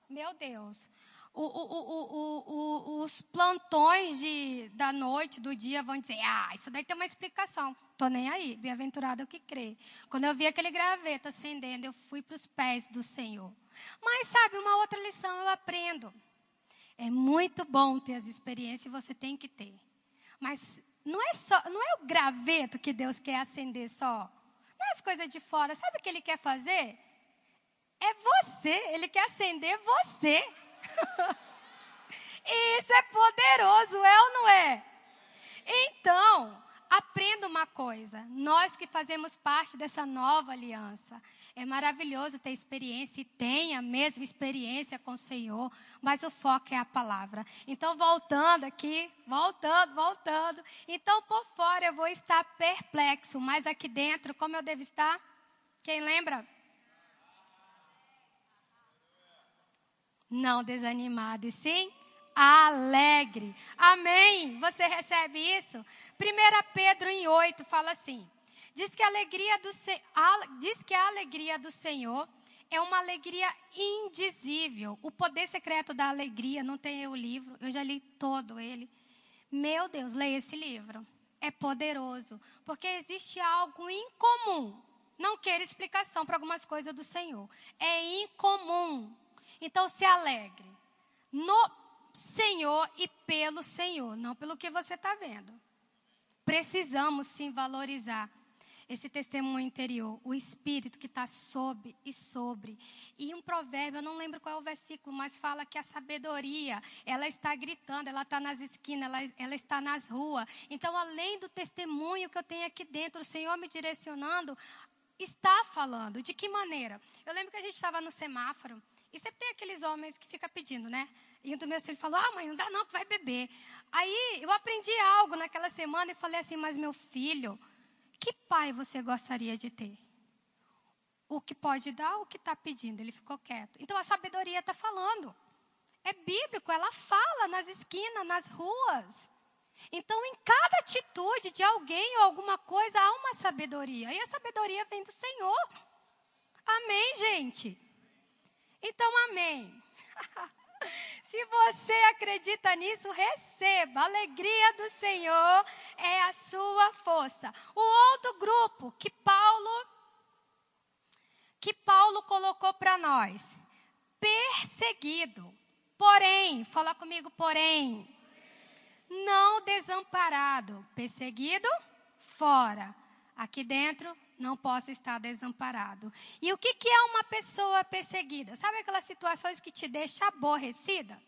meu Deus, o, o, o, os plantões de, da noite, do dia, vão dizer, ah, isso daí tem uma explicação. Tô nem aí, bem-aventurado é o que crê. Quando eu vi aquele graveto acendendo, eu fui para os pés do Senhor. Mas sabe, uma outra lição eu aprendo. É muito bom ter as experiências e você tem que ter. Mas não é só, não é o graveto que Deus quer acender só. Não é as coisas de fora. Sabe o que ele quer fazer? É você. Ele quer acender você. e isso é poderoso, é ou não é? Então, aprenda uma coisa. Nós que fazemos parte dessa nova aliança, é maravilhoso ter experiência e tenha mesma experiência com o Senhor, mas o foco é a palavra. Então, voltando aqui, voltando, voltando. Então, por fora eu vou estar perplexo, mas aqui dentro, como eu devo estar? Quem lembra? Não desanimado, e sim alegre. Amém? Você recebe isso? 1 Pedro em 8 fala assim: Diz que a alegria do, diz que a alegria do Senhor é uma alegria indizível. O poder secreto da alegria, não tem o livro, eu já li todo ele. Meu Deus, leia esse livro. É poderoso, porque existe algo incomum. Não quero explicação para algumas coisas do Senhor. É incomum. Então se alegre no Senhor e pelo Senhor, não pelo que você está vendo. Precisamos sim valorizar esse testemunho interior, o espírito que está sob e sobre. E um provérbio, eu não lembro qual é o versículo, mas fala que a sabedoria, ela está gritando, ela está nas esquinas, ela, ela está nas ruas. Então, além do testemunho que eu tenho aqui dentro, o Senhor me direcionando, está falando. De que maneira? Eu lembro que a gente estava no semáforo, e sempre tem aqueles homens que ficam pedindo, né? E um dos meus filhos falou: Ah, mãe, não dá não que vai beber. Aí eu aprendi algo naquela semana e falei assim: Mas meu filho, que pai você gostaria de ter? O que pode dar, o que está pedindo? Ele ficou quieto. Então a sabedoria está falando. É bíblico, ela fala nas esquinas, nas ruas. Então, em cada atitude de alguém ou alguma coisa, há uma sabedoria. E a sabedoria vem do Senhor. Amém, gente? Então, amém. Se você acredita nisso, receba. A alegria do Senhor é a sua força. O outro grupo que Paulo que Paulo colocou para nós, perseguido. Porém, fala comigo, porém, não desamparado, perseguido fora. Aqui dentro não posso estar desamparado. E o que, que é uma pessoa perseguida? Sabe aquelas situações que te deixam aborrecida?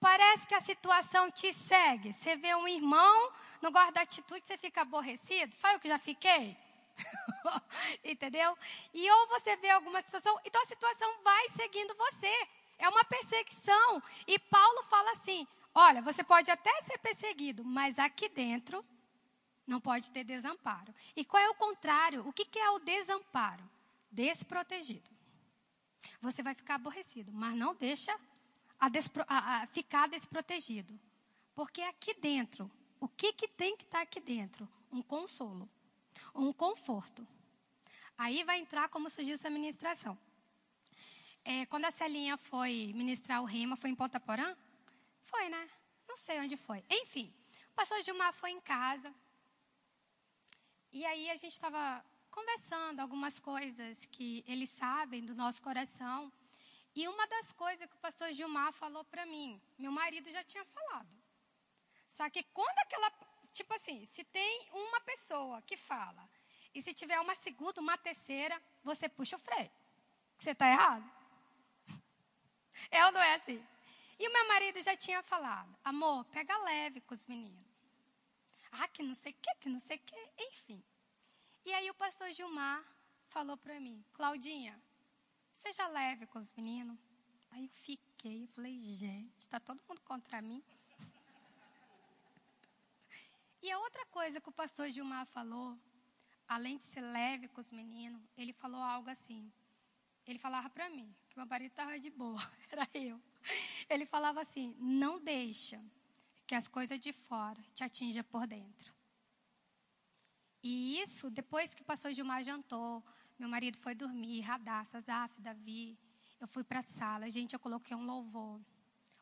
Parece que a situação te segue. Você vê um irmão, não gosta da atitude, você fica aborrecido. Só eu que já fiquei. Entendeu? E ou você vê alguma situação, então a situação vai seguindo você. É uma perseguição. E Paulo fala assim: olha, você pode até ser perseguido, mas aqui dentro não pode ter desamparo. E qual é o contrário? O que, que é o desamparo? Desprotegido. Você vai ficar aborrecido, mas não deixa a despro, a, a ficar desprotegido. Porque aqui dentro, o que, que tem que estar tá aqui dentro? Um consolo, um conforto. Aí vai entrar como surgiu essa ministração. É, quando a Celinha foi ministrar o rema, foi em Ponta Porã? Foi, né? Não sei onde foi. Enfim, o pastor Gilmar foi em casa. E aí a gente estava conversando algumas coisas que eles sabem do nosso coração. E uma das coisas que o pastor Gilmar falou para mim, meu marido já tinha falado. Só que quando aquela, tipo assim, se tem uma pessoa que fala, e se tiver uma segunda, uma terceira, você puxa o freio. Você está errado. É ou não é assim? E o meu marido já tinha falado, amor, pega leve com os meninos. Ah, que não sei o que, que não sei o que, enfim. E aí o pastor Gilmar falou para mim, Claudinha, seja leve com os meninos. Aí eu fiquei, falei, gente, está todo mundo contra mim. E a outra coisa que o pastor Gilmar falou, além de ser leve com os meninos, ele falou algo assim. Ele falava para mim, que meu marido estava de boa, era eu. Ele falava assim: não deixa que as coisas de fora te atinjam por dentro. E isso, depois que o pastor Gilmar jantou, meu marido foi dormir, Radassa, Zaf, Davi, eu fui para a sala, gente, eu coloquei um louvor.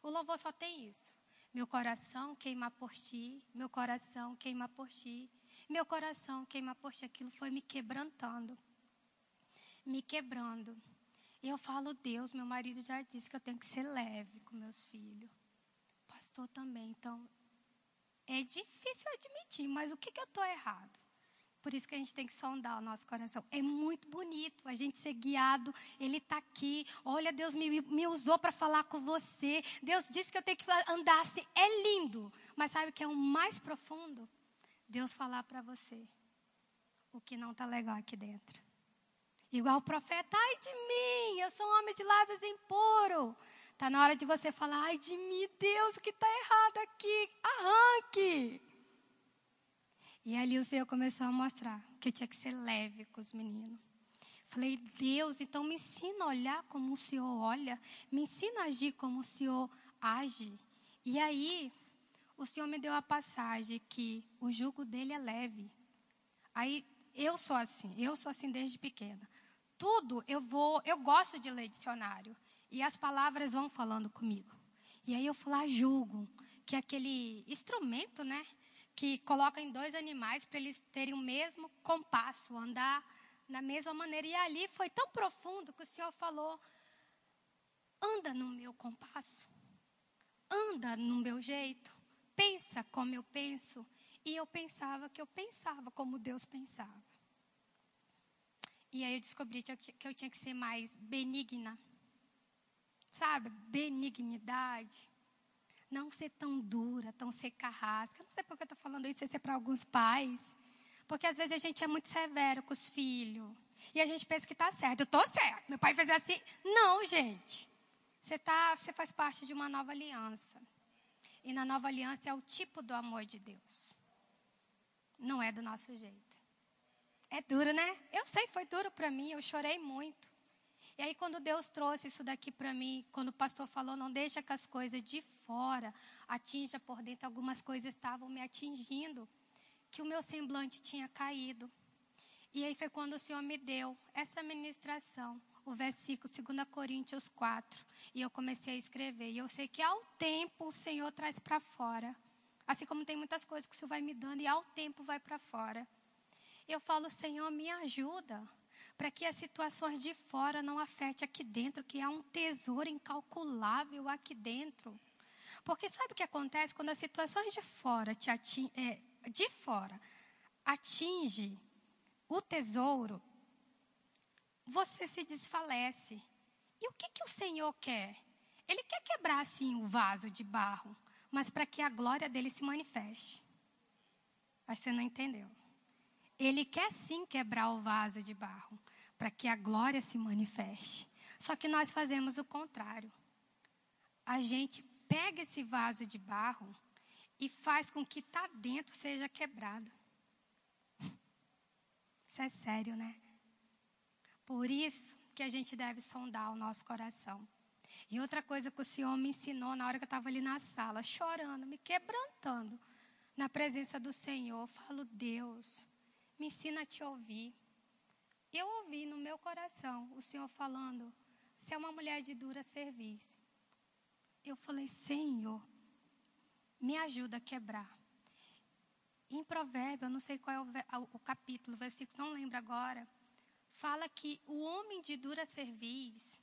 O louvor só tem isso. Meu coração queima por ti, meu coração queima por ti, meu coração queima por ti. Aquilo foi me quebrantando, me quebrando. E eu falo, Deus, meu marido já disse que eu tenho que ser leve com meus filhos. Pastor também. Então, é difícil admitir, mas o que, que eu estou errado? Por isso que a gente tem que sondar o nosso coração. É muito bonito a gente ser guiado. Ele está aqui. Olha, Deus me, me usou para falar com você. Deus disse que eu tenho que andar assim. É lindo. Mas sabe o que é o mais profundo? Deus falar para você o que não está legal aqui dentro. Igual o profeta, ai de mim, eu sou um homem de lábios impuro. Está na hora de você falar, ai de mim, Deus, o que está errado aqui? Arranque. E ali o Senhor começou a mostrar que eu tinha que ser leve com os meninos. Falei, Deus, então me ensina a olhar como o Senhor olha, me ensina a agir como o Senhor age. E aí, o Senhor me deu a passagem que o jugo dele é leve. Aí, eu sou assim, eu sou assim desde pequena tudo eu vou, eu gosto de ler dicionário. E as palavras vão falando comigo. E aí eu fui lá, julgo, que aquele instrumento, né? Que coloca em dois animais para eles terem o mesmo compasso, andar na mesma maneira. E ali foi tão profundo que o Senhor falou: anda no meu compasso, anda no meu jeito, pensa como eu penso. E eu pensava que eu pensava como Deus pensava. E aí eu descobri que eu tinha que ser mais benigna. Sabe? Benignidade. Não ser tão dura, tão ser carrasca. Não sei por que eu estou falando isso, se é para alguns pais. Porque às vezes a gente é muito severo com os filhos. E a gente pensa que está certo. Eu estou certo. Meu pai fez assim. Não, gente. Você, tá, você faz parte de uma nova aliança. E na nova aliança é o tipo do amor de Deus. Não é do nosso jeito. É duro, né? Eu sei, foi duro para mim, eu chorei muito. E aí, quando Deus trouxe isso daqui para mim, quando o pastor falou, não deixa que as coisas de fora atinja por dentro, algumas coisas estavam me atingindo, que o meu semblante tinha caído. E aí foi quando o Senhor me deu essa ministração, o versículo 2 Coríntios 4. E eu comecei a escrever. E eu sei que ao tempo o Senhor traz para fora. Assim como tem muitas coisas que o Senhor vai me dando e ao tempo vai para fora. Eu falo, Senhor, me ajuda para que as situações de fora não afetem aqui dentro, que há um tesouro incalculável aqui dentro. Porque sabe o que acontece quando as situações de fora te ating, é, de fora atinge o tesouro, você se desfalece. E o que, que o Senhor quer? Ele quer quebrar assim o vaso de barro, mas para que a glória dele se manifeste. Mas você não entendeu. Ele quer sim quebrar o vaso de barro, para que a glória se manifeste. Só que nós fazemos o contrário. A gente pega esse vaso de barro e faz com que está dentro seja quebrado. Isso é sério, né? Por isso que a gente deve sondar o nosso coração. E outra coisa que o Senhor me ensinou na hora que eu estava ali na sala, chorando, me quebrantando na presença do Senhor, eu falo, Deus, me ensina a te ouvir. Eu ouvi no meu coração o Senhor falando, você é uma mulher de dura serviço. Eu falei, Senhor, me ajuda a quebrar. Em Provérbio, eu não sei qual é o, o capítulo, o versículo, não lembro agora, fala que o homem de dura cerviz,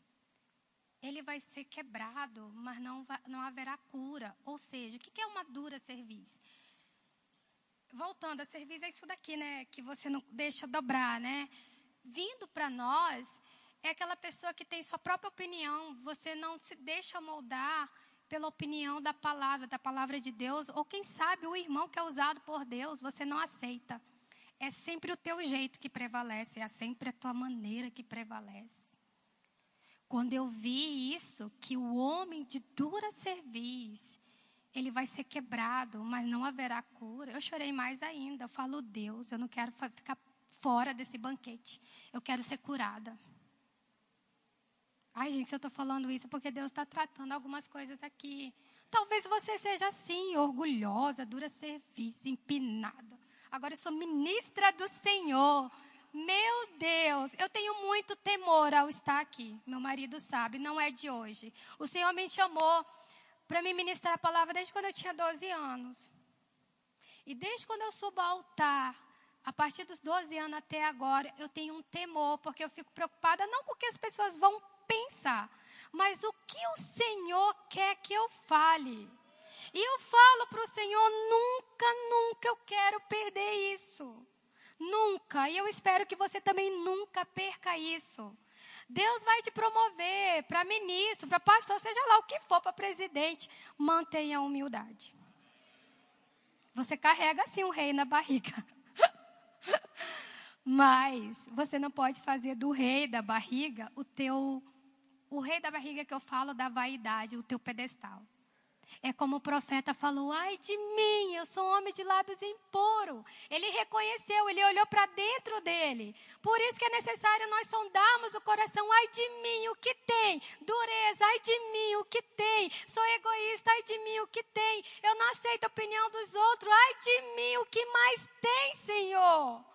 ele vai ser quebrado, mas não, vai, não haverá cura. Ou seja, o que é uma dura cerviz? Voltando, a cerviz é isso daqui, né? Que você não deixa dobrar, né? Vindo para nós, é aquela pessoa que tem sua própria opinião. Você não se deixa moldar pela opinião da palavra, da palavra de Deus, ou quem sabe o irmão que é usado por Deus, você não aceita. É sempre o teu jeito que prevalece, é sempre a tua maneira que prevalece. Quando eu vi isso, que o homem de dura serviço, ele vai ser quebrado, mas não haverá cura. Eu chorei mais ainda. Eu falo, Deus, eu não quero ficar fora desse banquete. Eu quero ser curada. Ai, gente, se eu estou falando isso porque Deus está tratando algumas coisas aqui. Talvez você seja assim, orgulhosa, dura serviço, empinada. Agora eu sou ministra do Senhor. Meu Deus, eu tenho muito temor ao estar aqui. Meu marido sabe, não é de hoje. O Senhor me chamou para me ministrar a palavra desde quando eu tinha 12 anos. E desde quando eu subo ao altar, a partir dos 12 anos até agora, eu tenho um temor, porque eu fico preocupada não com o que as pessoas vão pensar, mas o que o Senhor quer que eu fale. E eu falo para o Senhor: nunca, nunca eu quero perder isso. Nunca. E eu espero que você também nunca perca isso. Deus vai te promover para ministro, para pastor, seja lá o que for, para presidente. Mantenha a humildade. Você carrega assim um rei na barriga. Mas você não pode fazer do rei da barriga o teu o rei da barriga que eu falo da vaidade, o teu pedestal. É como o profeta falou: ai de mim, eu sou um homem de lábios impuro. Ele reconheceu, ele olhou para dentro dele. Por isso que é necessário nós sondarmos o coração: ai de mim, o que tem? Dureza, ai de mim, o que tem? Sou egoísta, ai de mim, o que tem? Eu não aceito a opinião dos outros, ai de mim, o que mais tem, Senhor?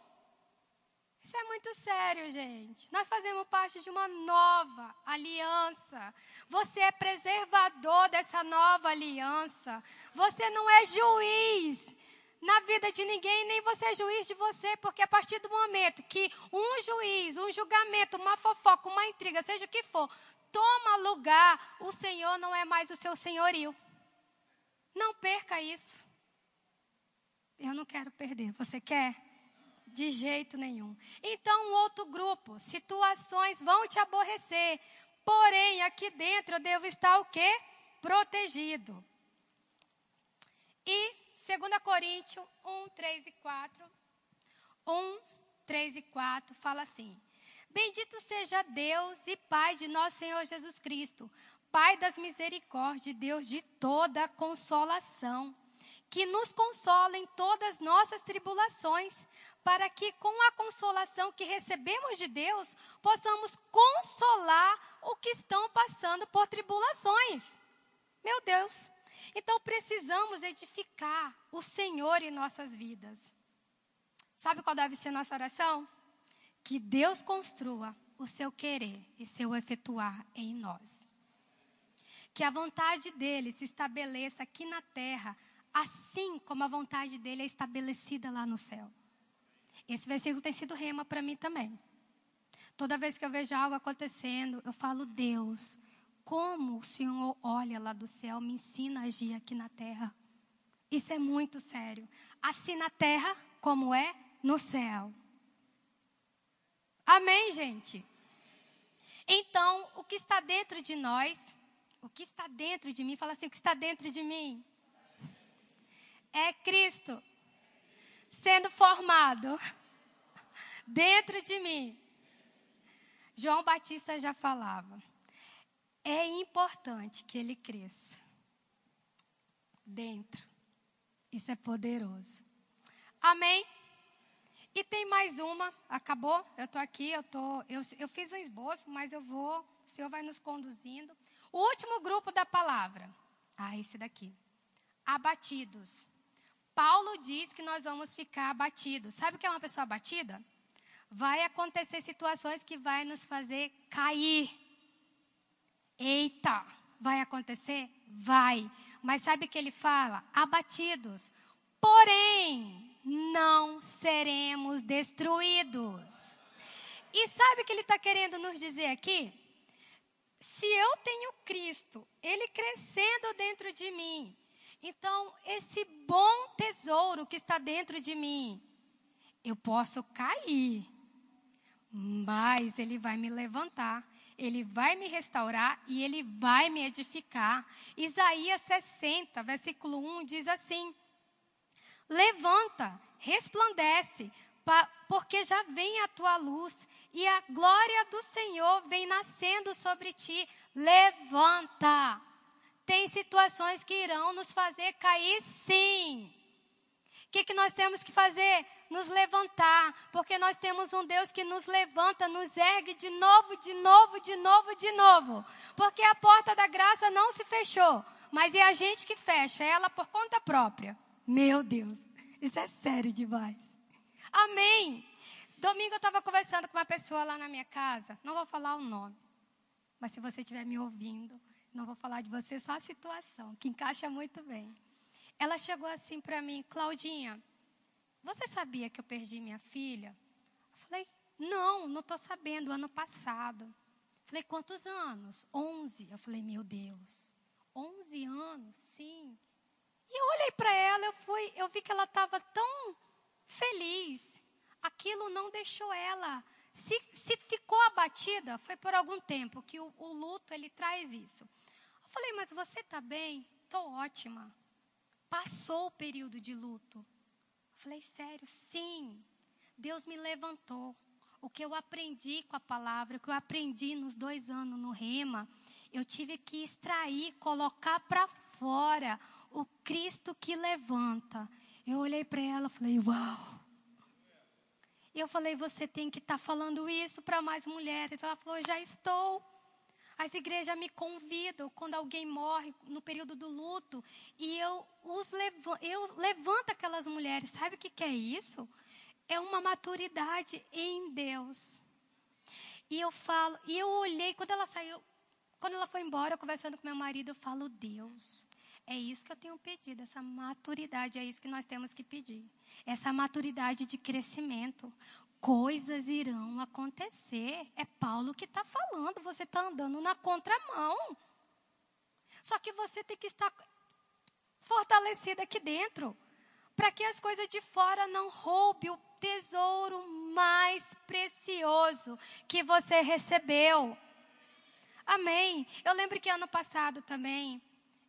Isso é muito sério, gente. Nós fazemos parte de uma nova aliança. Você é preservador dessa nova aliança. Você não é juiz na vida de ninguém, nem você é juiz de você, porque a partir do momento que um juiz, um julgamento, uma fofoca, uma intriga, seja o que for, toma lugar, o Senhor não é mais o seu senhorio. Não perca isso. Eu não quero perder. Você quer? De jeito nenhum. Então, outro grupo, situações vão te aborrecer. Porém, aqui dentro eu devo estar o quê? Protegido. E 2 Coríntios 1, 3 e 4. 1, 3 e 4 fala assim: Bendito seja Deus e Pai de nosso Senhor Jesus Cristo, Pai das misericórdias, Deus de toda consolação, que nos consola em todas nossas tribulações, para que com a consolação que recebemos de Deus, possamos consolar o que estão passando por tribulações. Meu Deus. Então precisamos edificar o Senhor em nossas vidas. Sabe qual deve ser nossa oração? que Deus construa o seu querer e seu efetuar em nós. Que a vontade dele se estabeleça aqui na terra, assim como a vontade dele é estabelecida lá no céu. Esse versículo tem sido rema para mim também. Toda vez que eu vejo algo acontecendo, eu falo, Deus, como o Senhor olha lá do céu, me ensina a agir aqui na terra. Isso é muito sério. Assim na terra, como é no céu. Amém, gente? Então, o que está dentro de nós, o que está dentro de mim, fala assim: o que está dentro de mim é Cristo sendo formado dentro de mim. João Batista já falava. É importante que ele cresça dentro. Isso é poderoso. Amém? E tem mais uma, acabou? Eu estou aqui, eu, tô, eu, eu fiz um esboço, mas eu vou, o Senhor vai nos conduzindo. O último grupo da palavra. Ah, esse daqui. Abatidos. Paulo diz que nós vamos ficar abatidos. Sabe o que é uma pessoa abatida? Vai acontecer situações que vai nos fazer cair. Eita, vai acontecer? Vai. Mas sabe o que ele fala? Abatidos. Porém, não seremos destruídos. E sabe o que ele está querendo nos dizer aqui? Se eu tenho Cristo, Ele crescendo dentro de mim, então esse bom tesouro que está dentro de mim, eu posso cair, mas Ele vai me levantar. Ele vai me restaurar e ele vai me edificar. Isaías 60, versículo 1 diz assim: Levanta, resplandece, porque já vem a tua luz e a glória do Senhor vem nascendo sobre ti. Levanta. Tem situações que irão nos fazer cair, sim. O que, que nós temos que fazer? Nos levantar, porque nós temos um Deus que nos levanta, nos ergue de novo, de novo, de novo, de novo. Porque a porta da graça não se fechou, mas é a gente que fecha ela por conta própria. Meu Deus, isso é sério demais. Amém. Domingo eu estava conversando com uma pessoa lá na minha casa, não vou falar o nome, mas se você estiver me ouvindo, não vou falar de você, só a situação, que encaixa muito bem. Ela chegou assim para mim, Claudinha, você sabia que eu perdi minha filha? Eu falei, não, não estou sabendo, ano passado. Eu falei, quantos anos? Onze. Eu falei, meu Deus, onze anos, sim. E eu olhei para ela, eu fui, eu vi que ela estava tão feliz. Aquilo não deixou ela. Se, se ficou abatida, foi por algum tempo que o, o luto ele traz isso. Falei, mas você está bem? Estou ótima. Passou o período de luto. Falei, sério? Sim. Deus me levantou. O que eu aprendi com a palavra, o que eu aprendi nos dois anos no Rema, eu tive que extrair, colocar para fora o Cristo que levanta. Eu olhei para ela e falei, uau. Eu falei, você tem que estar tá falando isso para mais mulheres. Ela falou, já estou. As igrejas me convidam quando alguém morre no período do luto e eu os levo, eu levanto aquelas mulheres. Sabe o que, que é isso? É uma maturidade em Deus. E eu falo, e eu olhei quando ela saiu, quando ela foi embora, conversando com meu marido, eu falo, Deus, é isso que eu tenho pedido, essa maturidade, é isso que nós temos que pedir. Essa maturidade de crescimento. Coisas irão acontecer. É Paulo que está falando, você está andando na contramão. Só que você tem que estar fortalecida aqui dentro. Para que as coisas de fora não roubem o tesouro mais precioso que você recebeu. Amém. Eu lembro que ano passado também,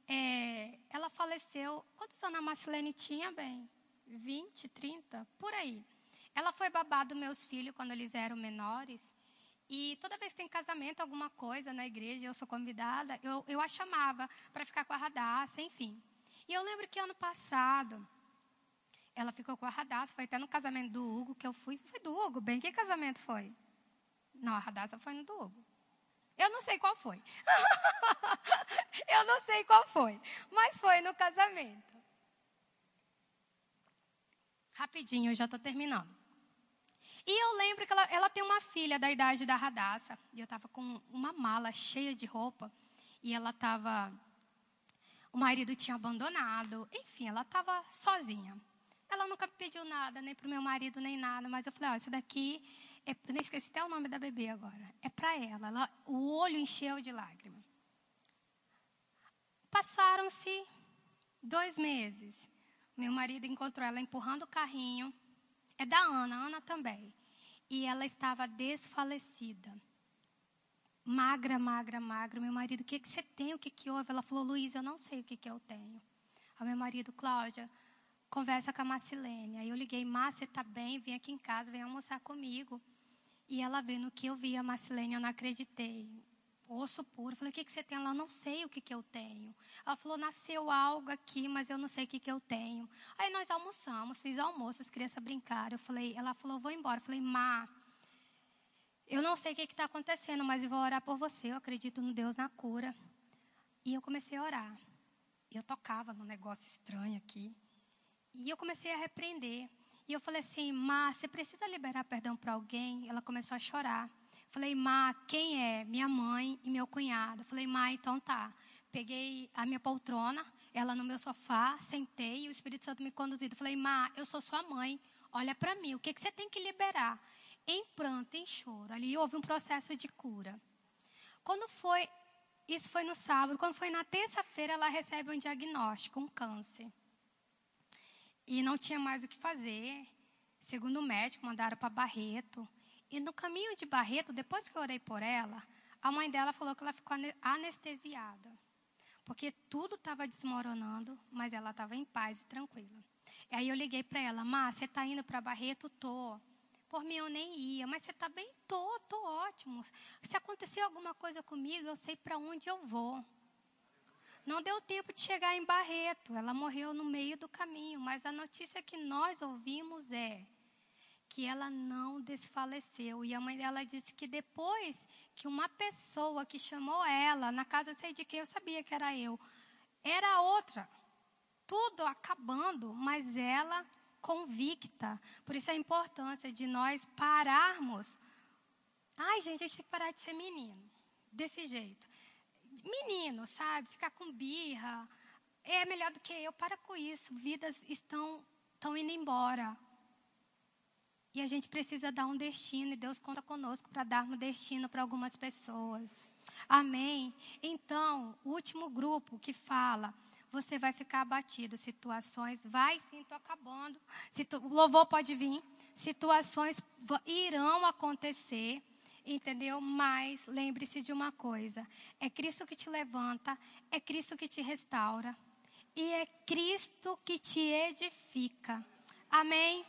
é, ela faleceu. Quantos anos a Marcelene tinha, bem? 20, 30, por aí. Ela foi babá dos meus filhos quando eles eram menores. E toda vez que tem casamento, alguma coisa na igreja, eu sou convidada, eu, eu a chamava para ficar com a Radassa, enfim. E eu lembro que ano passado, ela ficou com a Radassa, foi até no casamento do Hugo que eu fui. Foi do Hugo, bem, que casamento foi? Não, a Radassa foi no do Hugo. Eu não sei qual foi. eu não sei qual foi. Mas foi no casamento. Rapidinho, eu já estou terminando. E eu lembro que ela, ela tem uma filha da idade da Radassa. E eu estava com uma mala cheia de roupa. E ela estava. O marido tinha abandonado. Enfim, ela estava sozinha. Ela nunca pediu nada, nem para o meu marido, nem nada. Mas eu falei: Ó, isso daqui. É, nem esqueci até o nome da bebê agora. É para ela. ela. O olho encheu de lágrimas. Passaram-se dois meses. Meu marido encontrou ela empurrando o carrinho é da Ana, Ana também. E ela estava desfalecida. Magra, magra, magra. Meu marido, o que, que você tem? O que, que houve? Ela falou, Luiz, eu não sei o que, que eu tenho. Aí meu marido, Cláudia, conversa com a Marcilene. Aí eu liguei, Márcia, você está bem? Vem aqui em casa, vem almoçar comigo. E ela vendo que eu vi a Marcilene, eu não acreditei osso puro. Eu falei, o que, que você tem? Ela, não sei o que, que eu tenho. Ela falou, nasceu algo aqui, mas eu não sei o que, que eu tenho. Aí nós almoçamos, fiz almoço, as crianças brincaram. Eu falei, ela falou, vou embora. Eu falei, Má, eu não sei o que está acontecendo, mas eu vou orar por você. Eu acredito no Deus na cura. E eu comecei a orar. Eu tocava num negócio estranho aqui. E eu comecei a repreender. E eu falei assim, Má, você precisa liberar perdão para alguém? Ela começou a chorar. Falei, Má, quem é? Minha mãe e meu cunhado. Falei, Má, então tá. Peguei a minha poltrona, ela no meu sofá, sentei e o Espírito Santo me conduziu. Falei, Má, eu sou sua mãe, olha para mim, o que, que você tem que liberar? Em pranto, em choro. Ali houve um processo de cura. Quando foi, isso foi no sábado, quando foi na terça-feira, ela recebe um diagnóstico, um câncer. E não tinha mais o que fazer. Segundo o médico, mandaram para Barreto. E no caminho de Barreto, depois que eu orei por ela, a mãe dela falou que ela ficou anestesiada. Porque tudo estava desmoronando, mas ela estava em paz e tranquila. E aí eu liguei para ela, Má, você está indo para Barreto? Tô. Por mim eu nem ia, mas você está bem? Tô, tô ótimo. Se acontecer alguma coisa comigo, eu sei para onde eu vou. Não deu tempo de chegar em Barreto, ela morreu no meio do caminho, mas a notícia que nós ouvimos é que ela não desfaleceu. E a mãe dela disse que depois que uma pessoa que chamou ela, na casa sei de quem eu sabia que era eu, era outra. Tudo acabando, mas ela convicta. Por isso a importância de nós pararmos. Ai, gente, a gente tem que parar de ser menino. Desse jeito. Menino, sabe? Ficar com birra. É melhor do que eu. Para com isso. Vidas estão, estão indo embora. E a gente precisa dar um destino, e Deus conta conosco para darmos destino para algumas pessoas. Amém? Então, o último grupo que fala, você vai ficar abatido. Situações, vai sim, estou acabando. Situ, o louvor pode vir. Situações irão acontecer, entendeu? Mas lembre-se de uma coisa: é Cristo que te levanta, é Cristo que te restaura, e é Cristo que te edifica. Amém?